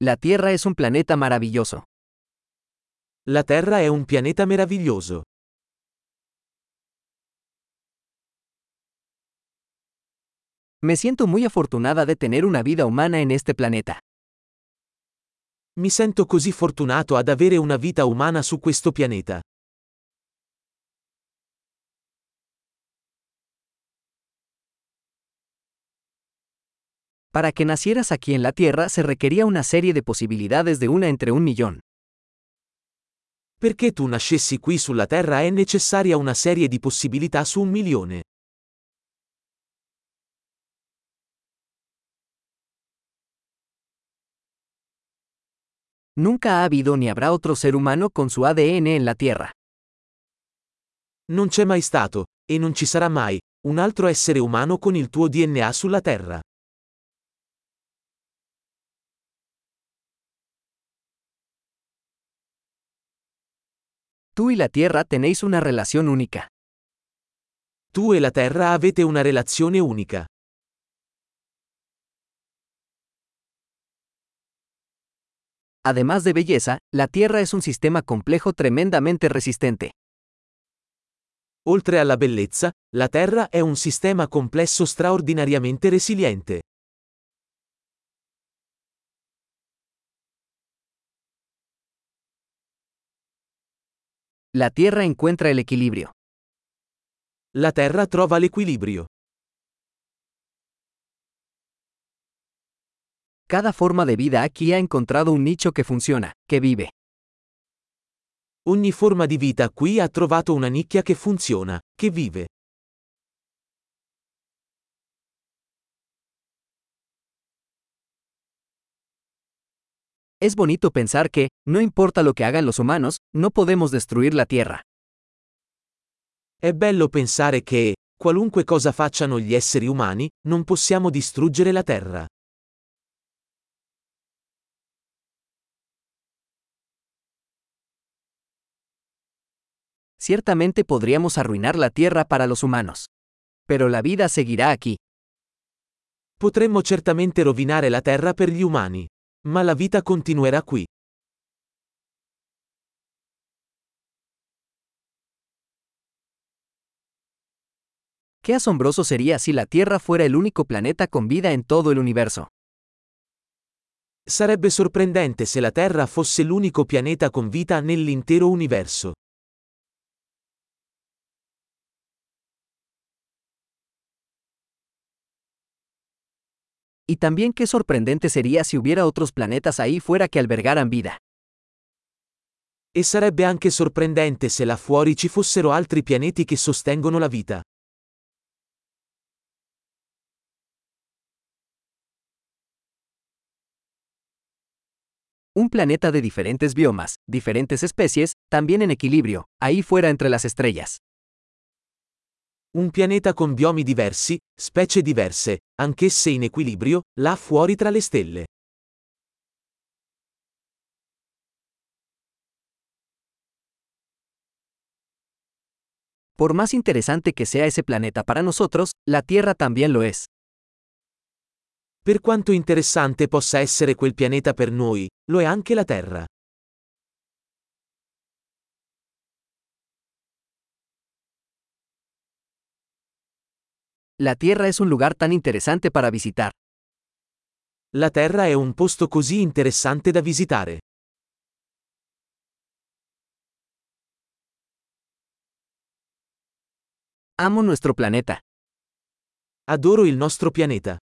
La Tierra es un planeta maravilloso. La Terra è un pianeta meraviglioso. Me siento muy afortunada de tener una vida humana en este planeta. Mi sento così fortunato ad avere una vita umana su questo pianeta. Para que nacieras aquí en la Tierra se requería una serie de posibilidades de una entre un millón. Perché tu nascessi qui sulla Terra è necessaria una serie di possibilità su un milione. Nunca ha habido ni habrá otro ser humano con su ADN en la Tierra. Non c'è mai stato, e non ci sarà mai, un altro essere umano con il tuo DNA sulla Terra. Tú y la Tierra tenéis una relación única. Tu e la Terra avete una relazione unica. Además de belleza, la Tierra es un sistema complejo tremendamente resistente. Oltre alla bellezza, la Terra è un sistema complesso straordinariamente resiliente. La Tierra encuentra el equilibrio. La Terra trova l'equilibrio. Cada forma de vida aquí ha encontrado un nicho que funciona, que vive. Ogni forma di vita qui ha trovato una nicchia che funziona, che vive. Es bonito pensar que, no importa lo que hagan los humanos, no podemos destruir la Tierra. È bello pensare che, qualunque cosa facciano gli esseri umani, non possiamo distruggere la Terra. Ciertamente podríamos arruinar la Tierra para los humanos. Pero la vida seguirá aquí. Potremmo certamente rovinare la Terra per gli umani. Ma la vita continuerà qui. Qué asombroso sería si la Tierra fuera el único planeta con vida en todo el universo. Sarebbe sorprendente se la Terra fosse l'unico pianeta con vita nell'intero universo. Y también qué sorprendente sería si hubiera otros planetas ahí fuera que albergaran vida. E sarebbe anche sorprendente se là fuori ci fossero altri pianeti che sostengono la vita. Un planeta de diferentes biomas, diferentes especies, también en equilibrio, ahí fuera entre las estrellas. Un pianeta con biomi diversi, specie diverse, anch'esse in equilibrio, là fuori tra le stelle. Por más interesante que sea ese planeta para nosotros, la Tierra también lo es. Per quanto interessante possa essere quel pianeta per noi, lo è anche la Terra. La Tierra es un lugar tan interesante para visitar. La Terra è un posto così interessante da visitare. Amo nuestro planeta. Adoro il nostro pianeta.